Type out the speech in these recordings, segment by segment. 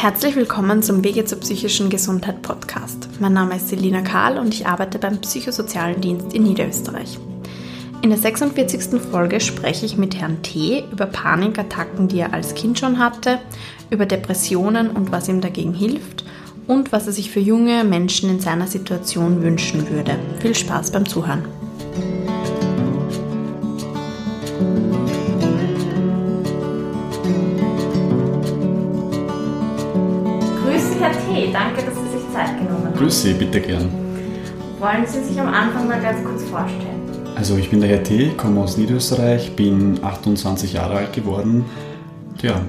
Herzlich willkommen zum Wege zur psychischen Gesundheit Podcast. Mein Name ist Selina Karl und ich arbeite beim Psychosozialen Dienst in Niederösterreich. In der 46. Folge spreche ich mit Herrn T. über Panikattacken, die er als Kind schon hatte, über Depressionen und was ihm dagegen hilft und was er sich für junge Menschen in seiner Situation wünschen würde. Viel Spaß beim Zuhören. Danke, dass Sie sich Zeit genommen haben. Grüß Sie, bitte gern. Wollen Sie sich am Anfang mal ganz kurz vorstellen? Also ich bin der Herr T., komme aus Niederösterreich, bin 28 Jahre alt geworden. Ja.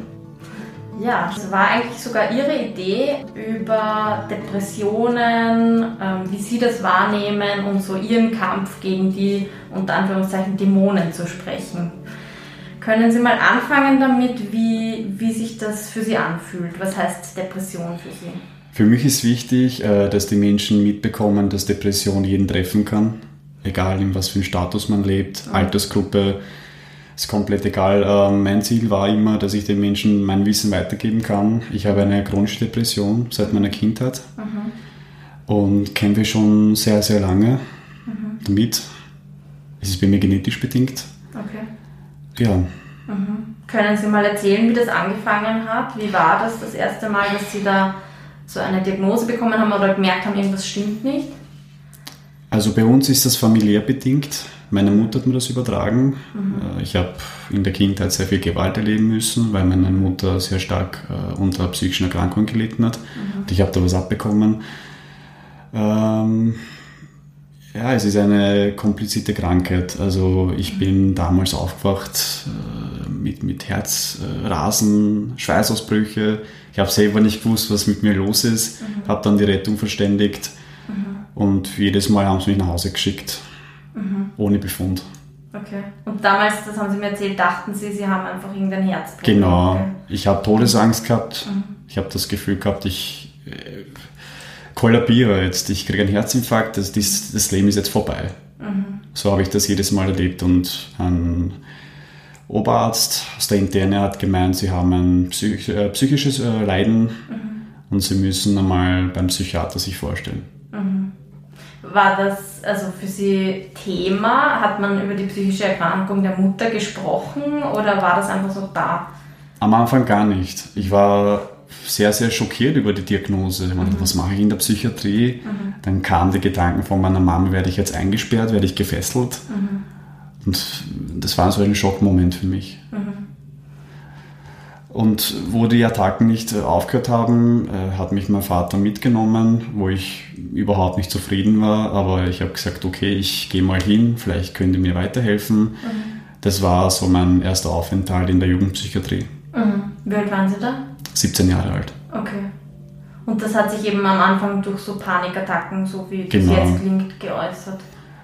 Ja, es war eigentlich sogar Ihre Idee, über Depressionen, ähm, wie Sie das wahrnehmen und so Ihren Kampf gegen die unter Anführungszeichen Dämonen zu sprechen. Können Sie mal anfangen damit, wie, wie sich das für Sie anfühlt? Was heißt Depression für Sie? Für mich ist wichtig, äh, dass die Menschen mitbekommen, dass Depression jeden treffen kann egal in was für einem Status man lebt, mhm. Altersgruppe, ist komplett egal. Ähm, mein Ziel war immer, dass ich den Menschen mein Wissen weitergeben kann. Ich habe eine chronische Depression seit meiner Kindheit mhm. und kämpfe schon sehr, sehr lange mhm. damit. Es ist bei mir genetisch bedingt. Okay. Ja. Mhm. Können Sie mal erzählen, wie das angefangen hat? Wie war das das erste Mal, dass Sie da so eine Diagnose bekommen haben oder gemerkt haben, irgendwas stimmt nicht? Also bei uns ist das familiär bedingt. Meine Mutter hat mir das übertragen. Mhm. Äh, ich habe in der Kindheit sehr viel Gewalt erleben müssen, weil meine Mutter sehr stark äh, unter psychischen Erkrankungen gelitten hat. Mhm. Und ich habe da was abbekommen. Ähm, ja, es ist eine komplizierte Krankheit. Also ich mhm. bin damals aufgewacht äh, mit, mit Herzrasen, Schweißausbrüche. Ich habe selber nicht gewusst, was mit mir los ist. Mhm. Habe dann die Rettung verständigt und jedes Mal haben sie mich nach Hause geschickt, mhm. ohne Befund. Okay. Und damals, das haben Sie mir erzählt, dachten Sie, Sie haben einfach irgendein Herzproblem? Genau. Okay. Ich habe Todesangst gehabt. Mhm. Ich habe das Gefühl gehabt, ich äh, kollabiere jetzt. Ich kriege einen Herzinfarkt. Das, das, das, Leben ist jetzt vorbei. Mhm. So habe ich das jedes Mal erlebt. Und ein Oberarzt aus der Interne hat gemeint, Sie haben ein Psych äh, psychisches äh, Leiden mhm. und Sie müssen einmal beim Psychiater sich vorstellen. Mhm. War das also für Sie Thema? Hat man über die psychische Erkrankung der Mutter gesprochen oder war das einfach so da? Am Anfang gar nicht. Ich war sehr, sehr schockiert über die Diagnose. Ich meine, mhm. was mache ich in der Psychiatrie? Mhm. Dann kamen die Gedanken von meiner Mama, werde ich jetzt eingesperrt, werde ich gefesselt? Und das war so ein Schockmoment für mich. Mhm. Und wo die Attacken nicht äh, aufgehört haben, äh, hat mich mein Vater mitgenommen, wo ich überhaupt nicht zufrieden war. Aber ich habe gesagt, okay, ich gehe mal hin, vielleicht könnt ihr mir weiterhelfen. Mhm. Das war so mein erster Aufenthalt in der Jugendpsychiatrie. Mhm. Wie alt waren Sie da? 17 Jahre alt. Okay. Und das hat sich eben am Anfang durch so Panikattacken, so wie genau. das jetzt klingt, geäußert?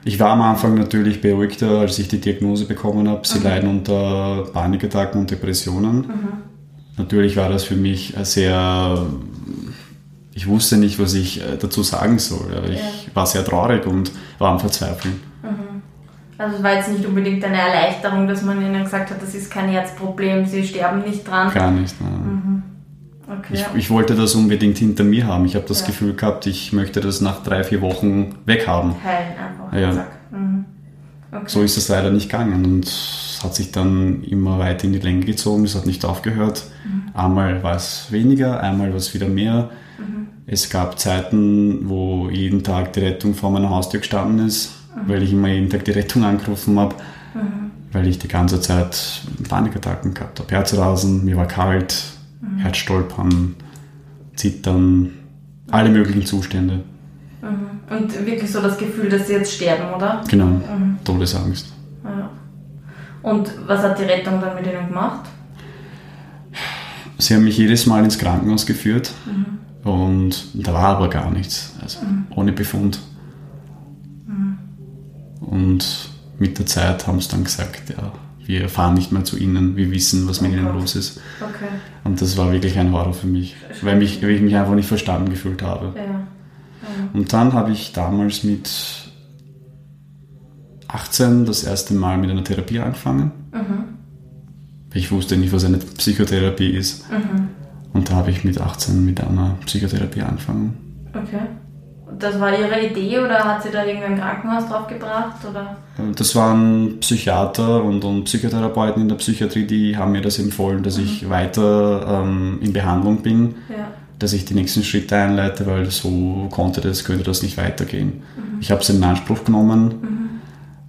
Ich war am Anfang natürlich beruhigter, als ich die Diagnose bekommen habe. Sie mhm. leiden unter Panikattacken und Depressionen. Mhm. Natürlich war das für mich sehr, ich wusste nicht, was ich äh, dazu sagen soll. Ich ja. war sehr traurig und war am Verzweifeln. Mhm. Also es war jetzt nicht unbedingt eine Erleichterung, dass man ihnen gesagt hat, das ist kein Herzproblem, sie sterben nicht dran. Gar nicht, nein. Mhm. Okay. Ich, ich, wollte das unbedingt hinter mir haben. Ich habe das ja. Gefühl gehabt, ich möchte das nach drei, vier Wochen weghaben. Heilen einfach. Ja. Mhm. Okay. So ist es leider nicht gegangen und es hat sich dann immer weiter in die Länge gezogen, es hat nicht aufgehört. Mhm. Einmal war es weniger, einmal war es wieder mehr. Mhm. Es gab Zeiten, wo jeden Tag die Rettung vor meiner Haustür gestanden ist, mhm. weil ich immer jeden Tag die Rettung angerufen habe, mhm. weil ich die ganze Zeit Panikattacken gehabt habe. Herzrasen, mir war kalt, mhm. Herzstolpern, Zittern, alle möglichen Zustände. Mhm. Und wirklich so das Gefühl, dass sie jetzt sterben, oder? Genau, Todesangst. Ja. Und was hat die Rettung dann mit ihnen gemacht? Sie haben mich jedes Mal ins Krankenhaus geführt mhm. und da war aber gar nichts, also mhm. ohne Befund. Mhm. Und mit der Zeit haben sie dann gesagt, ja, wir fahren nicht mehr zu ihnen, wir wissen, was mit oh ihnen los ist. Okay. Und das war wirklich ein Horror für mich, weil, mich, weil ich mich einfach nicht verstanden gefühlt habe. Ja. Und dann habe ich damals mit 18 das erste Mal mit einer Therapie angefangen. Mhm. Ich wusste nicht, was eine Psychotherapie ist. Mhm. Und da habe ich mit 18 mit einer Psychotherapie angefangen. Okay. Das war Ihre Idee oder hat sie da irgendein Krankenhaus drauf gebracht? Oder? Das waren Psychiater und, und Psychotherapeuten in der Psychiatrie, die haben mir das empfohlen, dass mhm. ich weiter ähm, in Behandlung bin, ja. Dass ich die nächsten Schritte einleite, weil so konnte das, könnte das nicht weitergehen. Mhm. Ich habe es in Anspruch genommen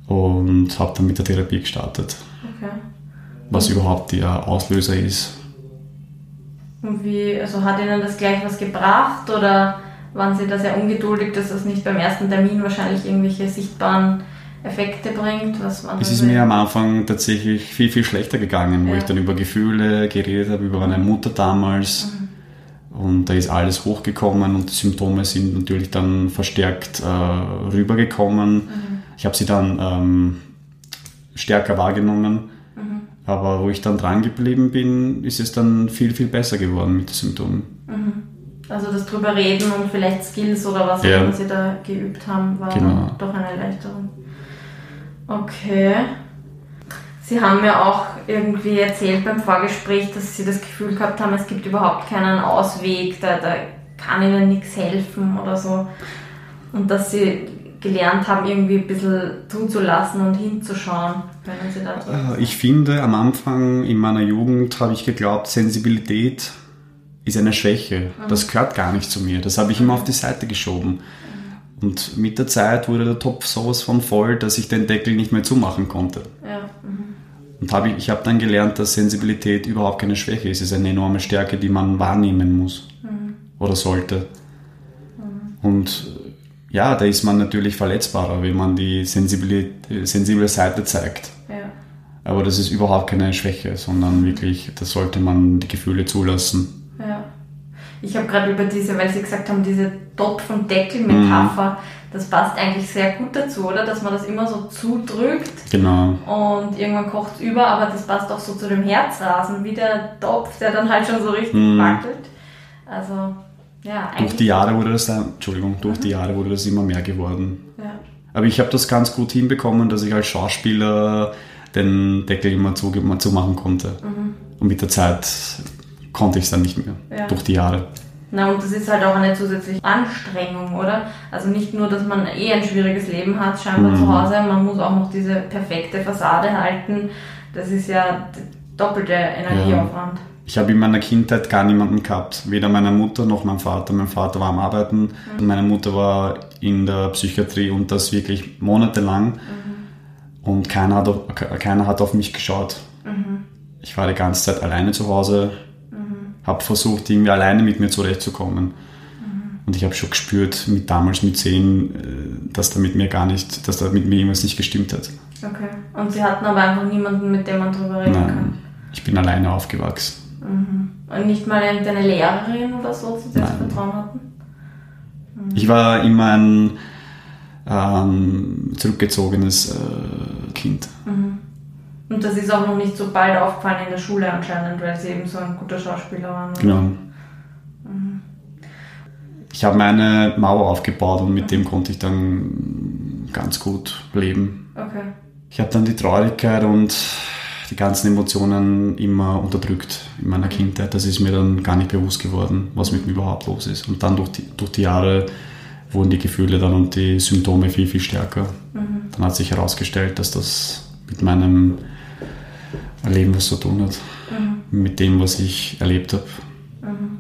mhm. und habe dann mit der Therapie gestartet. Okay. Was überhaupt der Auslöser ist. Und wie, also hat Ihnen das gleich was gebracht oder waren Sie da sehr ungeduldig, dass das nicht beim ersten Termin wahrscheinlich irgendwelche sichtbaren Effekte bringt? Was es ist mir am Anfang tatsächlich viel, viel schlechter gegangen, ja. wo ich dann über Gefühle geredet habe, über meine Mutter damals. Mhm. Und da ist alles hochgekommen und die Symptome sind natürlich dann verstärkt äh, rübergekommen. Mhm. Ich habe sie dann ähm, stärker wahrgenommen. Mhm. Aber wo ich dann dran geblieben bin, ist es dann viel, viel besser geworden mit den Symptomen. Mhm. Also das drüber reden und vielleicht Skills oder was ja. auch Sie da geübt haben, war genau. doch eine Erleichterung. Okay. Sie haben mir auch irgendwie erzählt beim Vorgespräch, dass Sie das Gefühl gehabt haben, es gibt überhaupt keinen Ausweg, da, da kann Ihnen nichts helfen oder so. Und dass Sie gelernt haben, irgendwie ein bisschen zuzulassen und hinzuschauen. Können Sie da äh, ich finde, am Anfang in meiner Jugend habe ich geglaubt, Sensibilität ist eine Schwäche. Das gehört gar nicht zu mir. Das habe ich immer auf die Seite geschoben. Und mit der Zeit wurde der Topf sowas von voll, dass ich den Deckel nicht mehr zumachen konnte. Ja. Mhm. Und hab ich, ich habe dann gelernt, dass Sensibilität überhaupt keine Schwäche ist. Es ist eine enorme Stärke, die man wahrnehmen muss mhm. oder sollte. Mhm. Und ja, da ist man natürlich verletzbarer, wenn man die sensible Seite zeigt. Ja. Aber das ist überhaupt keine Schwäche, sondern wirklich, da sollte man die Gefühle zulassen. Ja. Ich habe gerade über diese, weil Sie gesagt haben, diese Topf- und Deckel-Metapher, mhm. das passt eigentlich sehr gut dazu, oder? Dass man das immer so zudrückt. Genau. Und irgendwann kocht es über, aber das passt auch so zu dem Herzrasen, wie der Topf, der dann halt schon so richtig mhm. wackelt. Also, ja, Durch die Jahre wurde das dann, Entschuldigung, durch mhm. die Jahre wurde das immer mehr geworden. Ja. Aber ich habe das ganz gut hinbekommen, dass ich als Schauspieler den Deckel immer zumachen konnte. Mhm. Und mit der Zeit konnte ich es dann nicht mehr ja. durch die Jahre. Na, und das ist halt auch eine zusätzliche Anstrengung, oder? Also nicht nur, dass man eh ein schwieriges Leben hat, scheinbar mhm. zu Hause, man muss auch noch diese perfekte Fassade halten. Das ist ja doppelte Energieaufwand. Ja. Ich habe in meiner Kindheit gar niemanden gehabt, weder meine Mutter noch mein Vater. Mein Vater war am Arbeiten, mhm. meine Mutter war in der Psychiatrie und das wirklich monatelang. Mhm. Und keiner hat, auf, keiner hat auf mich geschaut. Mhm. Ich war die ganze Zeit alleine zu Hause, habe versucht, irgendwie alleine mit mir zurechtzukommen. Mhm. Und ich habe schon gespürt, mit damals mit zehn, äh, dass da mit mir gar nicht, dass da mit mir irgendwas nicht gestimmt hat. Okay. Und Sie hatten aber einfach niemanden, mit dem man drüber reden Nein, kann? Ich bin alleine aufgewachsen. Mhm. Und nicht mal irgendeine Lehrerin oder so, zu der Sie Vertrauen hatten? Mhm. Ich war immer ein ähm, zurückgezogenes äh, Kind. Mhm. Und das ist auch noch nicht so bald aufgefallen in der Schule anscheinend, weil sie eben so ein guter Schauspieler waren. Genau. Mhm. Ich habe meine Mauer aufgebaut und mit mhm. dem konnte ich dann ganz gut leben. Okay. Ich habe dann die Traurigkeit und die ganzen Emotionen immer unterdrückt in meiner. Kindheit. Das ist mir dann gar nicht bewusst geworden, was mit mir überhaupt los ist. Und dann durch die, durch die Jahre wurden die Gefühle dann und die Symptome viel, viel stärker. Mhm. Dann hat sich herausgestellt, dass das mit meinem Leben was zu tun hat. Mhm. Mit dem, was ich erlebt habe. Mhm.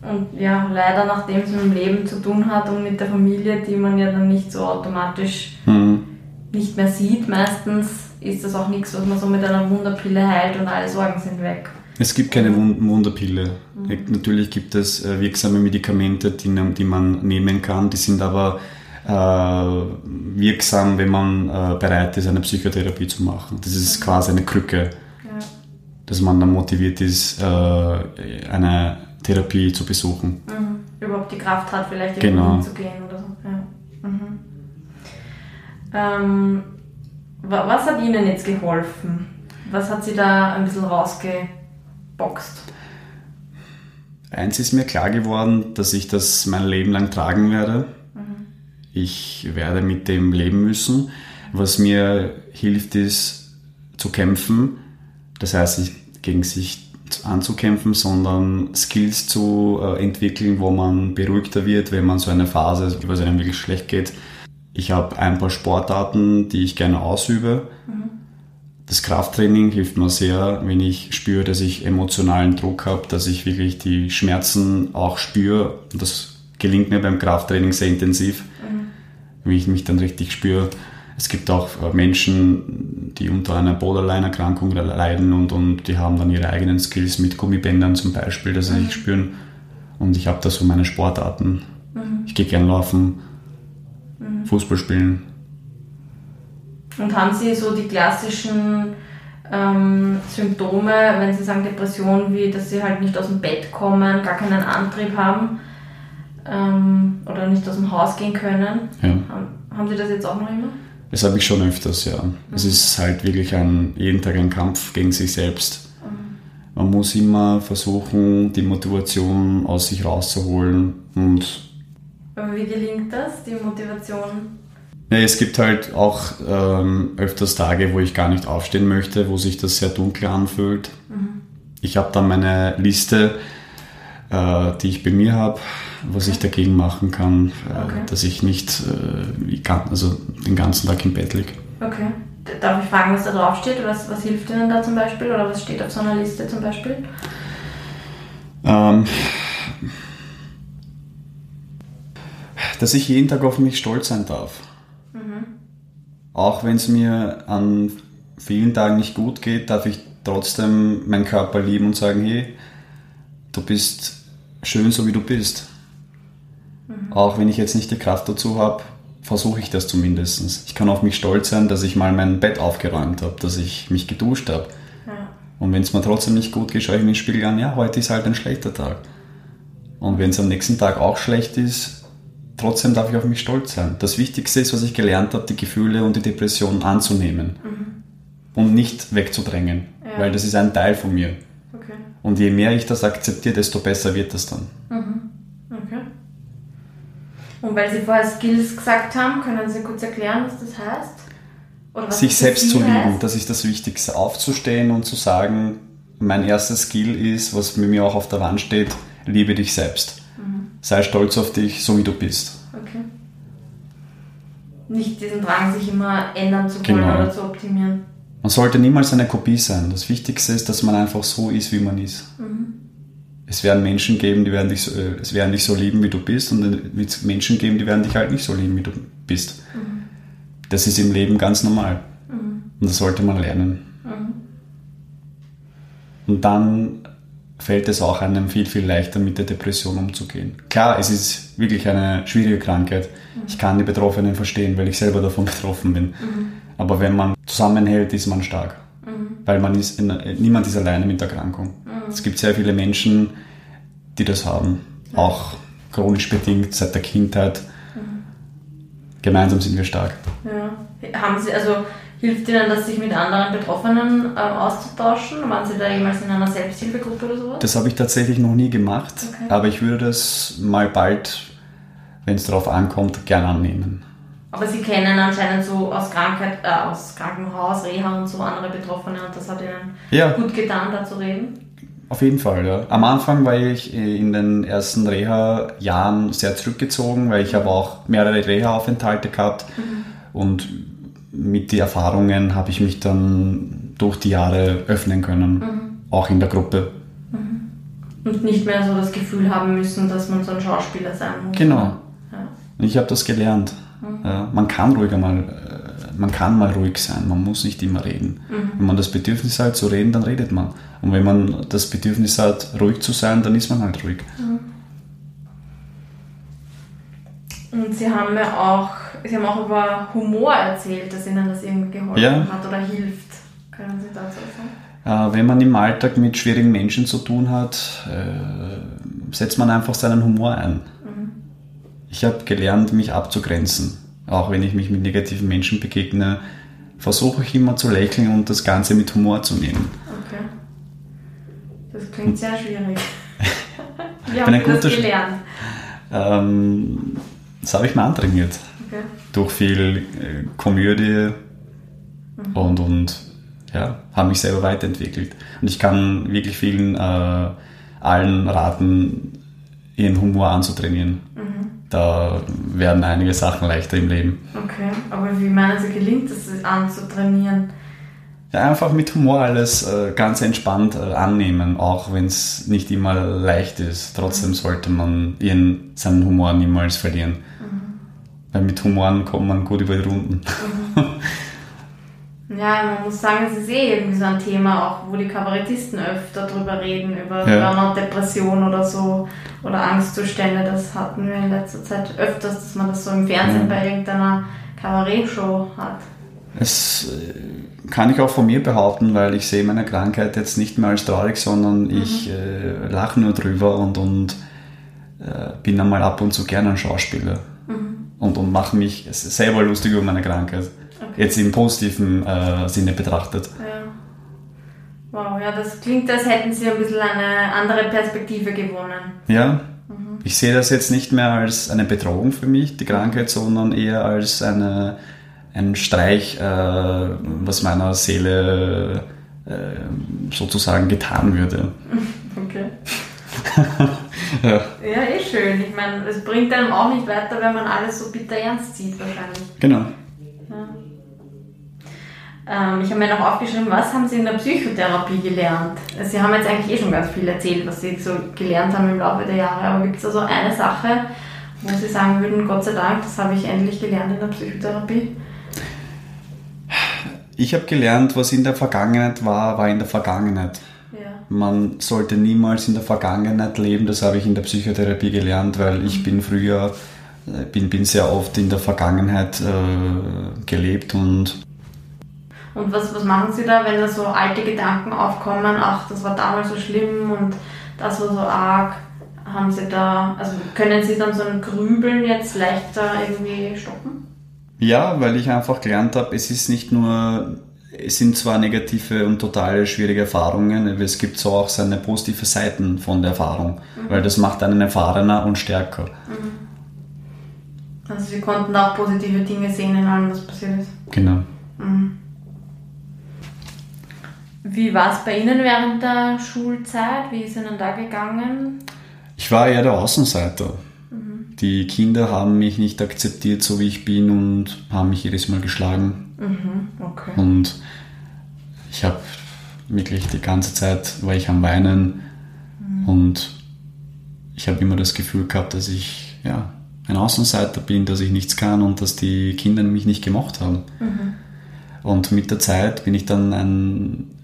Und ja, leider nachdem es mit dem Leben zu tun hat und mit der Familie, die man ja dann nicht so automatisch mhm. nicht mehr sieht, meistens ist das auch nichts, was man so mit einer Wunderpille heilt und alle Sorgen sind weg. Es gibt keine Wunderpille. Mhm. Natürlich gibt es äh, wirksame Medikamente, die, die man nehmen kann, die sind aber wirksam, wenn man äh, bereit ist, eine Psychotherapie zu machen. Das ist quasi eine Krücke, ja. dass man dann motiviert ist, äh, eine Therapie zu besuchen. Mhm. Überhaupt die Kraft hat, vielleicht irgendwo genau. hinzugehen oder so. Ja. Mhm. Ähm, was hat Ihnen jetzt geholfen? Was hat Sie da ein bisschen rausgeboxt? Eins ist mir klar geworden, dass ich das mein Leben lang tragen werde ich werde mit dem leben müssen. Was mir hilft, ist zu kämpfen. Das heißt, gegen sich anzukämpfen, sondern Skills zu äh, entwickeln, wo man beruhigter wird, wenn man so eine Phase, wo es einem wirklich schlecht geht. Ich habe ein paar Sportarten, die ich gerne ausübe. Mhm. Das Krafttraining hilft mir sehr, wenn ich spüre, dass ich emotionalen Druck habe, dass ich wirklich die Schmerzen auch spüre. Das gelingt mir beim Krafttraining sehr intensiv, mhm. Wenn ich mich dann richtig spüre. Es gibt auch äh, Menschen, die unter einer Borderline-Erkrankung leiden und, und die haben dann ihre eigenen Skills mit Gummibändern zum Beispiel, dass sie mhm. sich spüren. Und ich habe da so meine Sportarten. Mhm. Ich gehe gern laufen, mhm. Fußball spielen. Und haben Sie so die klassischen ähm, Symptome, wenn Sie sagen Depression, wie dass Sie halt nicht aus dem Bett kommen, gar keinen Antrieb haben ähm, oder nicht aus dem Haus gehen können? Ja. Haben, Sie das jetzt auch noch immer? Das habe ich schon öfters, ja. Mhm. Es ist halt wirklich ein, jeden Tag ein Kampf gegen sich selbst. Mhm. Man muss immer versuchen, die Motivation aus sich rauszuholen und. Aber wie gelingt das, die Motivation? Ja, es gibt halt auch ähm, öfters Tage, wo ich gar nicht aufstehen möchte, wo sich das sehr dunkel anfühlt. Mhm. Ich habe dann meine Liste, die ich bei mir habe, was ich dagegen machen kann, äh, okay. dass ich nicht äh, also den ganzen Tag im Bett liege. Okay. Darf ich fragen, was da drauf steht? Was, was hilft Ihnen da zum Beispiel? Oder was steht auf so einer Liste zum Beispiel? Ähm, dass ich jeden Tag auf mich stolz sein darf. Mhm. Auch wenn es mir an vielen Tagen nicht gut geht, darf ich trotzdem meinen Körper lieben und sagen, hey, du bist schön so wie du bist. Mhm. Auch wenn ich jetzt nicht die Kraft dazu habe, versuche ich das zumindest. Ich kann auf mich stolz sein, dass ich mal mein Bett aufgeräumt habe, dass ich mich geduscht habe. Ja. Und wenn es mir trotzdem nicht gut geht, schaue ich mir den Spiegel an, ja, heute ist halt ein schlechter Tag. Und wenn es am nächsten Tag auch schlecht ist, trotzdem darf ich auf mich stolz sein. Das Wichtigste ist, was ich gelernt habe, die Gefühle und die Depression anzunehmen mhm. und nicht wegzudrängen, ja. weil das ist ein Teil von mir. Okay. Und je mehr ich das akzeptiere, desto besser wird das dann. Mhm. Und weil Sie vorher Skills gesagt haben, können Sie kurz erklären, was das heißt? Was Sich selbst zu lieben, heißt? das ist das Wichtigste. Aufzustehen und zu sagen, mein erster Skill ist, was mit mir auch auf der Wand steht, liebe dich selbst. Mhm. Sei stolz auf dich, so wie du bist. Okay. Nicht diesen Drang, sich immer ändern zu wollen genau. oder zu optimieren. Man sollte niemals eine Kopie sein. Das Wichtigste ist, dass man einfach so ist, wie man ist. Mhm es werden Menschen geben, die werden dich so, äh, es werden dich so lieben, wie du bist, und es wird Menschen geben, die werden dich halt nicht so lieben, wie du bist. Mhm. Das ist im Leben ganz normal. Mhm. Und das sollte man lernen. Mhm. Und dann fällt es auch einem viel, viel leichter, mit der Depression umzugehen. Klar, es ist wirklich eine schwierige Krankheit. Mhm. Ich kann die Betroffenen verstehen, weil ich selber davon betroffen bin. Mhm. Aber wenn man zusammenhält, ist man stark. Mhm. Weil man ist, niemand ist alleine mit der Erkrankung. Es gibt sehr viele Menschen, die das haben, auch chronisch bedingt seit der Kindheit. Mhm. Gemeinsam sind wir stark. Ja. Haben Sie, also hilft Ihnen das, sich mit anderen Betroffenen äh, auszutauschen? Waren Sie da jemals in einer Selbsthilfegruppe oder sowas? Das habe ich tatsächlich noch nie gemacht, okay. aber ich würde das mal bald, wenn es darauf ankommt, gern annehmen. Aber Sie kennen anscheinend so aus Krankheit, äh, aus Krankenhaus, Reha und so andere Betroffene und das hat Ihnen ja. gut getan, da zu reden? Auf jeden Fall, ja. Am Anfang war ich äh, in den ersten Reha-Jahren sehr zurückgezogen, weil ich habe auch mehrere Reha-Aufenthalte gehabt mhm. und mit den Erfahrungen habe ich mich dann durch die Jahre öffnen können, mhm. auch in der Gruppe. Mhm. Und nicht mehr so das Gefühl haben müssen, dass man so ein Schauspieler sein muss. Genau. Ja. Ich habe das gelernt. Mhm. Ja, man kann ruhiger mal äh, man kann mal ruhig sein, man muss nicht immer reden. Mhm. Wenn man das Bedürfnis hat zu reden, dann redet man. Und wenn man das Bedürfnis hat, ruhig zu sein, dann ist man halt ruhig. Mhm. Und Sie haben ja auch, Sie haben auch über Humor erzählt, dass Ihnen das irgendwie geholfen ja. hat oder hilft. Können Sie dazu sagen? Äh, wenn man im Alltag mit schwierigen Menschen zu tun hat, äh, setzt man einfach seinen Humor ein. Ich habe gelernt, mich abzugrenzen. Auch wenn ich mich mit negativen Menschen begegne, versuche ich immer zu lächeln und das Ganze mit Humor zu nehmen. Okay. Das klingt sehr schwierig. Wie haben Sie das gelernt? Ähm, das habe ich mir antrainiert. Okay. Durch viel äh, Komödie mhm. und, und ja, habe mich selber weiterentwickelt. Und ich kann wirklich vielen äh, allen raten, ihren Humor anzutrainieren. Da werden einige Sachen leichter im Leben. Okay, aber wie meinen Sie, gelingt es anzutrainieren? Ja, einfach mit Humor alles äh, ganz entspannt äh, annehmen, auch wenn es nicht immer leicht ist. Trotzdem mhm. sollte man ihren, seinen Humor niemals verlieren. Mhm. Weil mit Humoren kommt man gut über die Runden. Mhm. Ja, man muss sagen, es ist eh irgendwie so ein Thema, auch wo die Kabarettisten öfter drüber reden, über ja. Burnout, Depression oder so, oder Angstzustände. Das hatten wir in letzter Zeit öfters, dass man das so im Fernsehen ja. bei irgendeiner Kabarettshow hat. Das äh, kann ich auch von mir behaupten, weil ich sehe meine Krankheit jetzt nicht mehr als traurig, sondern mhm. ich äh, lache nur drüber und, und äh, bin einmal ab und zu gerne ein Schauspieler mhm. und, und mache mich selber lustig über meine Krankheit. Okay. Jetzt im positiven äh, Sinne betrachtet. Ja. Wow, ja, das klingt, als hätten Sie ein bisschen eine andere Perspektive gewonnen. Ja, mhm. ich sehe das jetzt nicht mehr als eine Bedrohung für mich, die Krankheit, sondern eher als eine, ein Streich, äh, was meiner Seele äh, sozusagen getan würde. Okay. ja. ja, eh schön. Ich meine, es bringt einem auch nicht weiter, wenn man alles so bitter ernst sieht, wahrscheinlich. Genau. Ähm, ich habe mir noch aufgeschrieben, was haben Sie in der Psychotherapie gelernt? Sie haben jetzt eigentlich eh schon ganz viel erzählt, was Sie so gelernt haben im Laufe der Jahre, aber gibt es da so eine Sache, wo Sie sagen würden, Gott sei Dank, das habe ich endlich gelernt in der Psychotherapie? Ich habe gelernt, was in der Vergangenheit war, war in der Vergangenheit. Ja. Man sollte niemals in der Vergangenheit leben, das habe ich in der Psychotherapie gelernt, weil ich mhm. bin früher, äh, bin, bin sehr oft in der Vergangenheit äh, gelebt und und was, was machen Sie da, wenn da so alte Gedanken aufkommen, ach, das war damals so schlimm und das war so arg? Haben Sie da, also können Sie dann so ein Grübeln jetzt leichter irgendwie stoppen? Ja, weil ich einfach gelernt habe, es ist nicht nur, es sind zwar negative und total schwierige Erfahrungen, aber es gibt so auch seine positive Seiten von der Erfahrung, mhm. weil das macht einen erfahrener und stärker. Mhm. Also Sie konnten auch positive Dinge sehen in allem, was passiert ist. Genau. Mhm. Wie war es bei Ihnen während der Schulzeit? Wie ist Ihnen da gegangen? Ich war eher der Außenseiter. Mhm. Die Kinder haben mich nicht akzeptiert, so wie ich bin, und haben mich jedes Mal geschlagen. Mhm. Okay. Und ich habe wirklich die ganze Zeit war ich am Weinen mhm. und ich habe immer das Gefühl gehabt, dass ich ja, ein Außenseiter bin, dass ich nichts kann und dass die Kinder mich nicht gemocht haben. Mhm. Und mit der Zeit bin ich dann ein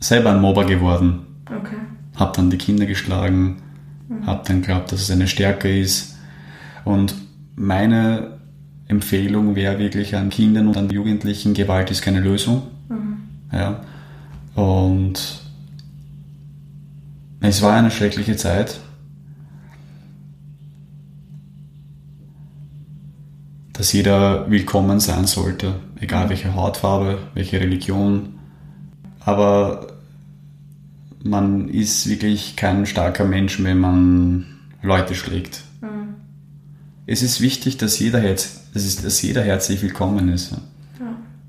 selber ein Mobber geworden. Okay. Hab dann die Kinder geschlagen, mhm. hab dann geglaubt, dass es eine Stärke ist. Und meine Empfehlung wäre wirklich an Kindern und an Jugendlichen, Gewalt ist keine Lösung. Mhm. Ja. Und es war eine schreckliche Zeit. Dass jeder willkommen sein sollte, egal welche Hautfarbe, welche Religion. Aber man ist wirklich kein starker Mensch, wenn man Leute schlägt. Mhm. Es ist wichtig, dass jeder, Herz, dass, ist, dass jeder herzlich willkommen ist. Ja.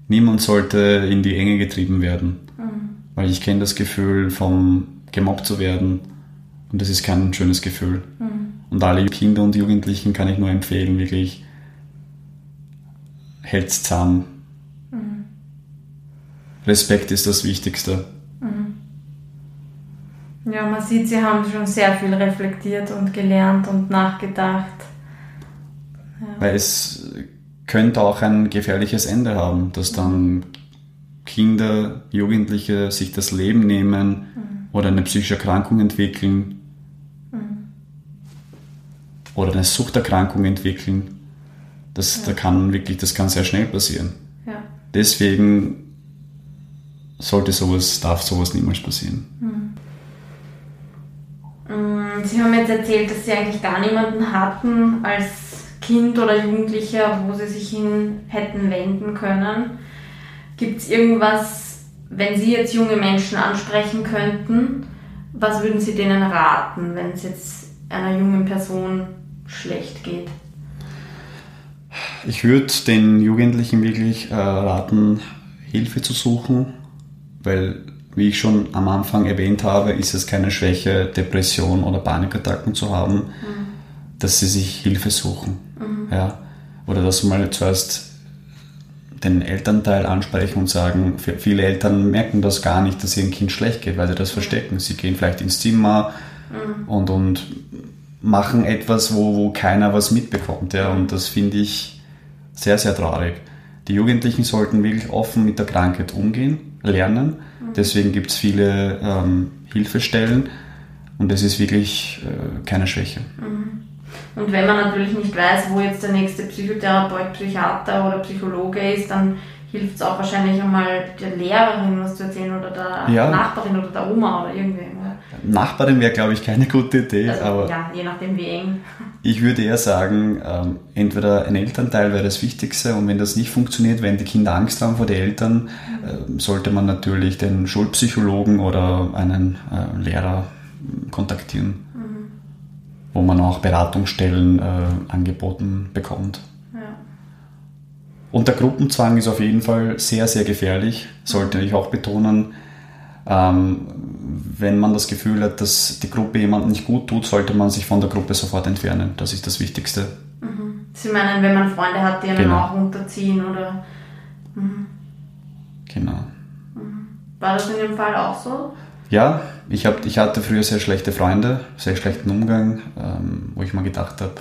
Niemand sollte in die Enge getrieben werden. Mhm. Weil ich kenne das Gefühl, vom gemobbt zu werden. Und das ist kein schönes Gefühl. Mhm. Und alle Kinder und Jugendlichen kann ich nur empfehlen, wirklich hält's zusammen. Mhm. Respekt ist das Wichtigste. Ja, man sieht, Sie haben schon sehr viel reflektiert und gelernt und nachgedacht. Ja. Weil es könnte auch ein gefährliches Ende haben, dass dann Kinder, Jugendliche sich das Leben nehmen mhm. oder eine psychische Erkrankung entwickeln mhm. oder eine Suchterkrankung entwickeln. Das, ja. da kann wirklich, das kann sehr schnell passieren. Ja. Deswegen sollte sowas, darf sowas niemals passieren. Mhm. Mm, Sie haben jetzt erzählt, dass Sie eigentlich gar niemanden hatten als Kind oder Jugendlicher, wo Sie sich hin hätten wenden können. Gibt es irgendwas, wenn Sie jetzt junge Menschen ansprechen könnten, was würden Sie denen raten, wenn es jetzt einer jungen Person schlecht geht? Ich würde den Jugendlichen wirklich äh, raten, Hilfe zu suchen, weil, wie ich schon am Anfang erwähnt habe, ist es keine Schwäche, Depression oder Panikattacken zu haben, mhm. dass sie sich Hilfe suchen. Mhm. Ja? Oder dass mal zuerst den Elternteil ansprechen und sagen, viele Eltern merken das gar nicht, dass ihrem Kind schlecht geht, weil sie das verstecken. Sie gehen vielleicht ins Zimmer mhm. und, und machen etwas, wo, wo keiner was mitbekommt. Ja? Und das finde ich sehr, sehr traurig. Die Jugendlichen sollten wirklich offen mit der Krankheit umgehen, lernen. Mhm. Deswegen gibt es viele ähm, Hilfestellen und es ist wirklich äh, keine Schwäche. Mhm. Und wenn man natürlich nicht weiß, wo jetzt der nächste Psychotherapeut, Psychiater oder Psychologe ist, dann hilft es auch wahrscheinlich einmal der Lehrerin was zu erzählen oder der ja. Nachbarin oder der Oma oder irgendwem. Nachbarin wäre, glaube ich, keine gute Idee. Also, aber ja, je nachdem wie eng. Ich würde eher sagen, ähm, entweder ein Elternteil wäre das Wichtigste und wenn das nicht funktioniert, wenn die Kinder Angst haben vor den Eltern, äh, sollte man natürlich den Schulpsychologen oder einen äh, Lehrer kontaktieren, mhm. wo man auch Beratungsstellen äh, angeboten bekommt. Und der Gruppenzwang ist auf jeden Fall sehr, sehr gefährlich, sollte ich auch betonen. Ähm, wenn man das Gefühl hat, dass die Gruppe jemandem nicht gut tut, sollte man sich von der Gruppe sofort entfernen. Das ist das Wichtigste. Mhm. Sie meinen, wenn man Freunde hat, die einen genau. auch runterziehen oder. Mhm. Genau. Mhm. War das in dem Fall auch so? Ja, ich, hab, ich hatte früher sehr schlechte Freunde, sehr schlechten Umgang, ähm, wo ich mal gedacht habe,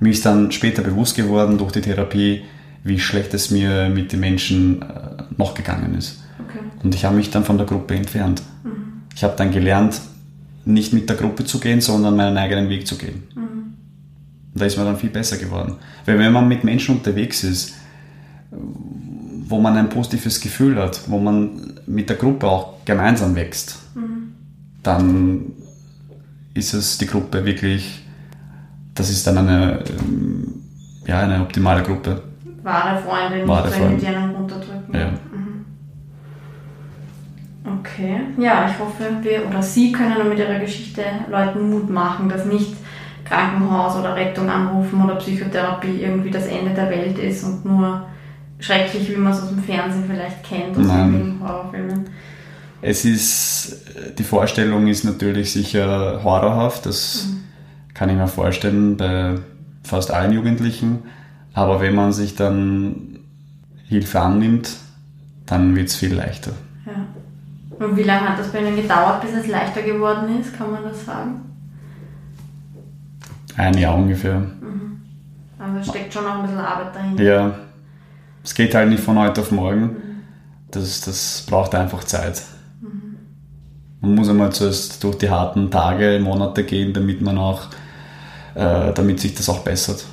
mir ist dann später bewusst geworden durch die Therapie, wie schlecht es mir mit den Menschen äh, noch gegangen ist. Und ich habe mich dann von der Gruppe entfernt. Mhm. Ich habe dann gelernt, nicht mit der Gruppe zu gehen, sondern meinen eigenen Weg zu gehen. Mhm. Und da ist mir dann viel besser geworden. Weil wenn man mit Menschen unterwegs ist, wo man ein positives Gefühl hat, wo man mit der Gruppe auch gemeinsam wächst, mhm. dann ist es die Gruppe wirklich, das ist dann eine, ähm, ja, eine optimale Gruppe wahre Freunde, nicht wahre Freunde. die einen runterdrücken. Ja. Okay, ja, ich hoffe, wir oder Sie können mit Ihrer Geschichte Leuten Mut machen, dass nicht Krankenhaus oder Rettung anrufen oder Psychotherapie irgendwie das Ende der Welt ist und nur schrecklich, wie man es aus dem Fernsehen vielleicht kennt, aus den Horrorfilmen. Es ist, die Vorstellung ist natürlich sicher horrorhaft, das mhm. kann ich mir vorstellen bei fast allen Jugendlichen. Aber wenn man sich dann Hilfe annimmt, dann wird es viel leichter. Und wie lange hat das bei Ihnen gedauert, bis es leichter geworden ist? Kann man das sagen? Ein Jahr ungefähr. Mhm. Also es steckt schon noch ein bisschen Arbeit dahinter. Ja, es geht halt nicht von heute auf morgen. Mhm. Das, das braucht einfach Zeit. Mhm. Man muss einmal zuerst durch die harten Tage, Monate gehen, damit man auch, äh, damit sich das auch bessert.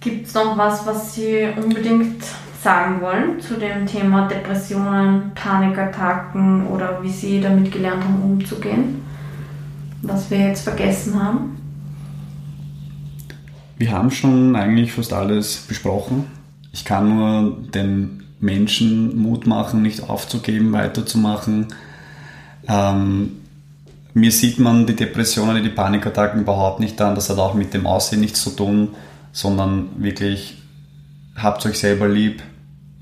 Gibt es noch was, was Sie unbedingt sagen wollen zu dem Thema Depressionen, Panikattacken oder wie Sie damit gelernt haben, umzugehen? Was wir jetzt vergessen haben? Wir haben schon eigentlich fast alles besprochen. Ich kann nur den Menschen Mut machen, nicht aufzugeben, weiterzumachen. Ähm, mir sieht man die Depressionen, die Panikattacken überhaupt nicht an. Das hat auch mit dem Aussehen nichts zu tun sondern wirklich habt euch selber lieb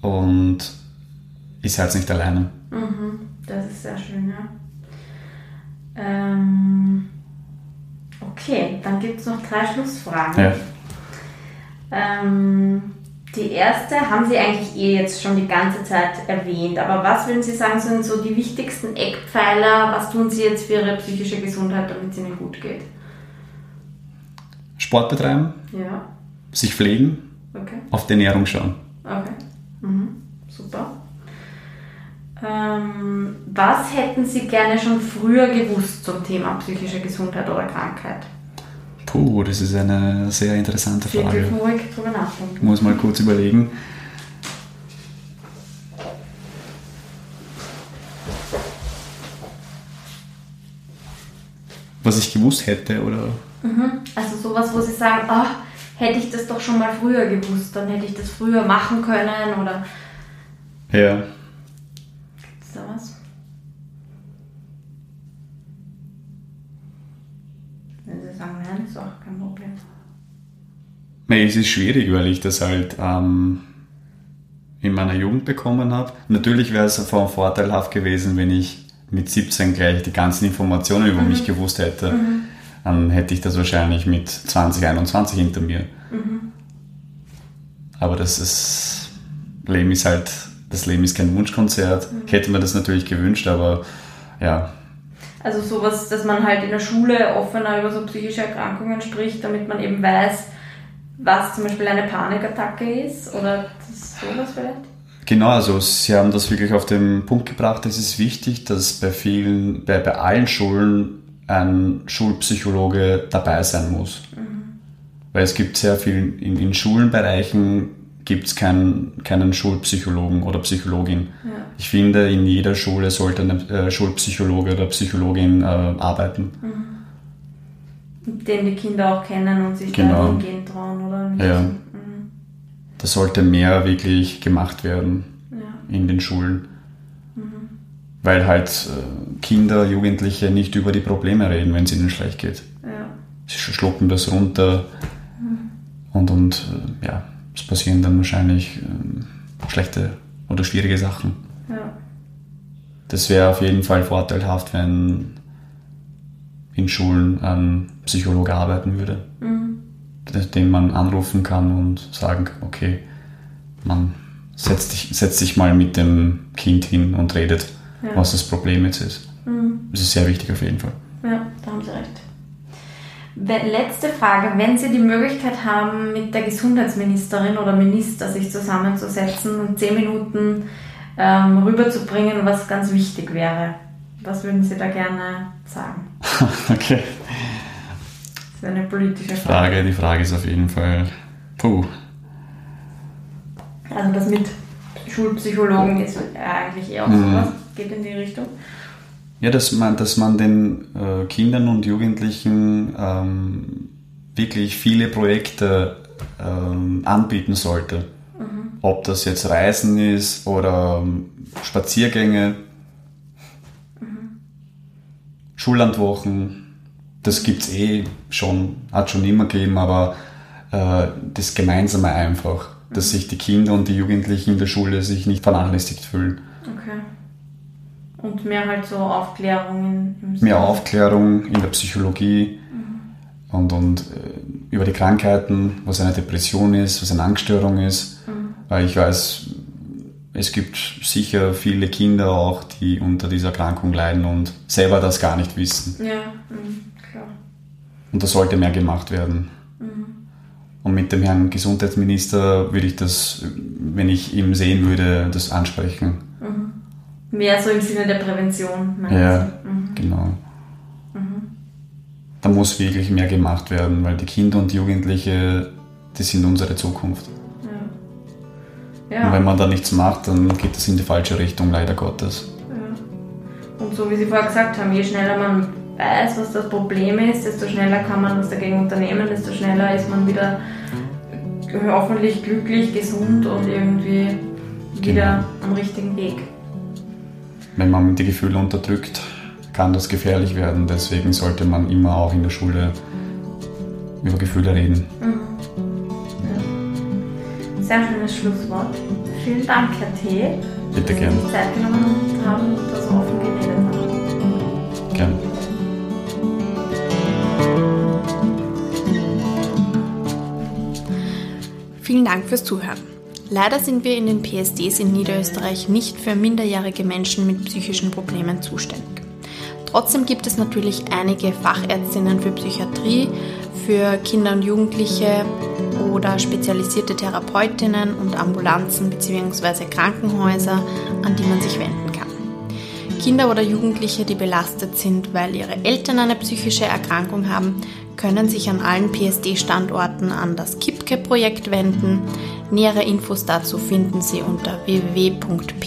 und ihr seid nicht alleine. Mhm, das ist sehr schön, ja. Ähm, okay, dann gibt es noch drei Schlussfragen. Ja. Ähm, die erste haben Sie eigentlich eh jetzt schon die ganze Zeit erwähnt, aber was würden Sie sagen, sind so die wichtigsten Eckpfeiler? Was tun Sie jetzt für Ihre psychische Gesundheit, damit es Ihnen gut geht? Sport betreiben. Ja sich pflegen, okay. auf die Ernährung schauen. Okay. Ähm, was hätten Sie gerne schon früher gewusst zum Thema psychische Gesundheit oder Krankheit? Puh, das ist eine sehr interessante Frage. Wir dürfen ruhig drüber nachdenken. Ich muss mal kurz überlegen. Was ich gewusst hätte, oder? Mhm. Also sowas, wo Sie sagen, oh, hätte ich das doch schon mal früher gewusst, dann hätte ich das früher machen können oder. Ja. Gibt's da was? Wenn Sie sagen, nein, ist Nee, es ist schwierig, weil ich das halt ähm, in meiner Jugend bekommen habe. Natürlich wäre es von vorteilhaft gewesen, wenn ich mit 17 gleich die ganzen Informationen über mhm. mich gewusst hätte. Mhm. Dann hätte ich das wahrscheinlich mit 2021 hinter mir. Mhm. Aber das ist, Leben ist halt, das Leben ist kein Wunschkonzert. Ich hätte mir das natürlich gewünscht, aber ja. Also sowas, dass man halt in der Schule offener über so psychische Erkrankungen spricht, damit man eben weiß, was zum Beispiel eine Panikattacke ist oder sowas vielleicht? Genau, also Sie haben das wirklich auf den Punkt gebracht. Es ist wichtig, dass bei vielen, bei, bei allen Schulen ein Schulpsychologe dabei sein muss. Mhm. Weil es gibt sehr viel, in, in Schulenbereichen gibt es keinen, keinen Schulpsychologen oder Psychologin. Ja. Ich finde, in jeder Schule sollte ein äh, Schulpsychologe oder Psychologin äh, arbeiten. Mhm den die Kinder auch kennen und sich genau. da hingehen trauen, oder? Nicht? Ja. Mhm. Das sollte mehr wirklich gemacht werden ja. in den Schulen. Mhm. Weil halt äh, Kinder, Jugendliche nicht über die Probleme reden, wenn es ihnen schlecht geht. Ja. Sie schlucken das runter mhm. und, und äh, ja, es passieren dann wahrscheinlich äh, schlechte oder schwierige Sachen. Ja. Das wäre auf jeden Fall vorteilhaft, wenn in Schulen ein Psychologe arbeiten würde, mhm. den man anrufen kann und sagen kann, okay, man setzt, dich, setzt sich mal mit dem Kind hin und redet, ja. was das Problem jetzt ist. Mhm. Das ist sehr wichtig auf jeden Fall. Ja, da haben Sie recht. Letzte Frage. Wenn Sie die Möglichkeit haben, mit der Gesundheitsministerin oder Minister sich zusammenzusetzen und zehn Minuten ähm, rüberzubringen, was ganz wichtig wäre, was würden Sie da gerne sagen? okay. Ist eine politische Frage. Frage. Die Frage ist auf jeden Fall, puh. Also das mit Schulpsychologen ist eigentlich eher auch mhm. sowas, geht in die Richtung. Ja, dass man, dass man den äh, Kindern und Jugendlichen ähm, wirklich viele Projekte ähm, anbieten sollte. Mhm. Ob das jetzt Reisen ist oder ähm, Spaziergänge Schullandwochen, das gibt es eh schon, hat schon immer gegeben, aber äh, das Gemeinsame einfach, dass sich die Kinder und die Jugendlichen in der Schule sich nicht vernachlässigt fühlen. Okay. Und mehr halt so Aufklärung im Mehr Aufklärung in der Psychologie mhm. und, und äh, über die Krankheiten, was eine Depression ist, was eine Angststörung ist. Mhm. Weil ich weiß, es gibt sicher viele Kinder auch, die unter dieser Erkrankung leiden und selber das gar nicht wissen. Ja, mhm, klar. Und da sollte mehr gemacht werden. Mhm. Und mit dem Herrn Gesundheitsminister würde ich das, wenn ich ihn sehen würde, das ansprechen. Mhm. Mehr so im Sinne der Prävention. Ja, mhm. genau. Mhm. Da muss wirklich mehr gemacht werden, weil die Kinder und Jugendliche, die sind unsere Zukunft. Ja. Und wenn man da nichts macht, dann geht das in die falsche Richtung, leider Gottes. Ja. Und so wie Sie vorher gesagt haben, je schneller man weiß, was das Problem ist, desto schneller kann man was dagegen unternehmen, desto schneller ist man wieder hoffentlich glücklich, gesund und irgendwie wieder genau. am richtigen Weg. Wenn man die Gefühle unterdrückt, kann das gefährlich werden. Deswegen sollte man immer auch in der Schule über Gefühle reden. Mhm. Sehr schönes Schlusswort. Vielen Dank, Herr T. Bitte gern. Dass Sie Zeit genommen haben und da so offen geredet Vielen Dank fürs Zuhören. Leider sind wir in den PSDs in Niederösterreich nicht für minderjährige Menschen mit psychischen Problemen zuständig. Trotzdem gibt es natürlich einige Fachärztinnen für Psychiatrie, für Kinder und Jugendliche oder spezialisierte Therapeutinnen und Ambulanzen bzw. Krankenhäuser, an die man sich wenden kann. Kinder oder Jugendliche, die belastet sind, weil ihre Eltern eine psychische Erkrankung haben, können sich an allen PSD-Standorten an das KIPKE-Projekt wenden. Nähere Infos dazu finden Sie unter www.psz.co.at.